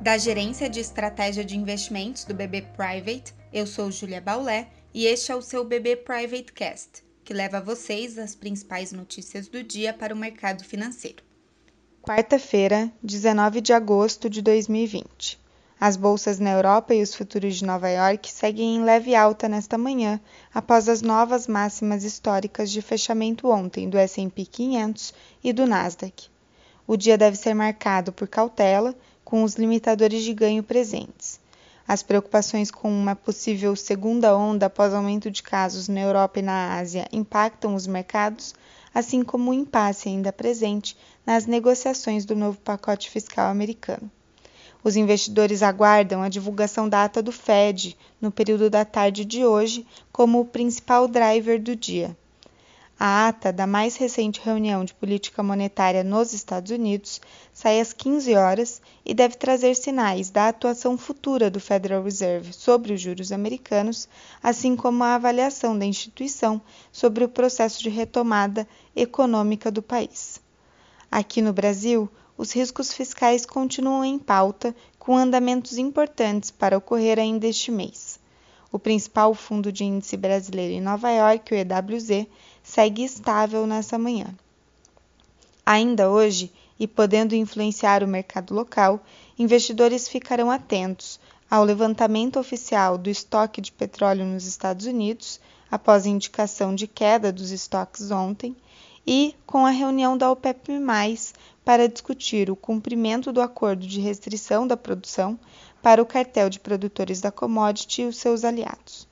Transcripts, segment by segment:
Da Gerência de Estratégia de Investimentos do BB Private, eu sou Julia Baulé e este é o seu BB Private Cast, que leva a vocês as principais notícias do dia para o mercado financeiro. Quarta-feira, 19 de agosto de 2020. As bolsas na Europa e os futuros de Nova York seguem em leve alta nesta manhã, após as novas máximas históricas de fechamento ontem do S&P 500 e do Nasdaq. O dia deve ser marcado por cautela, com os limitadores de ganho presentes. As preocupações com uma possível segunda onda após aumento de casos na Europa e na Ásia impactam os mercados, assim como o impasse ainda presente nas negociações do novo pacote fiscal americano. Os investidores aguardam a divulgação da ata do Fed no período da tarde de hoje como o principal driver do dia. A ata da mais recente reunião de política monetária nos Estados Unidos sai às 15 horas e deve trazer sinais da atuação futura do Federal Reserve sobre os juros americanos, assim como a avaliação da instituição sobre o processo de retomada econômica do país. Aqui no Brasil, os riscos fiscais continuam em pauta, com andamentos importantes para ocorrer ainda este mês. O principal fundo de índice brasileiro em Nova York, o EWZ, segue estável nessa manhã. Ainda hoje, e podendo influenciar o mercado local, investidores ficarão atentos ao levantamento oficial do estoque de petróleo nos Estados Unidos, após indicação de queda dos estoques ontem, e com a reunião da OPEP, para discutir o cumprimento do acordo de restrição da produção para o cartel de produtores da commodity e os seus aliados.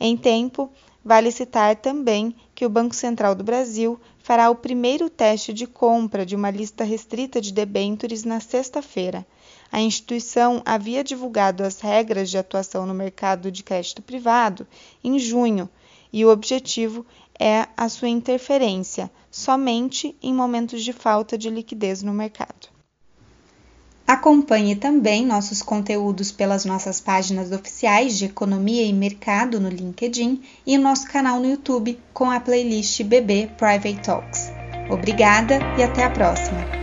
Em tempo, vale citar também que o Banco Central do Brasil fará o primeiro teste de compra de uma lista restrita de debêntures na sexta-feira. A instituição havia divulgado as regras de atuação no mercado de crédito privado em junho, e o objetivo é a sua interferência somente em momentos de falta de liquidez no mercado. Acompanhe também nossos conteúdos pelas nossas páginas oficiais de Economia e Mercado no LinkedIn e nosso canal no YouTube com a playlist BB Private Talks. Obrigada e até a próxima!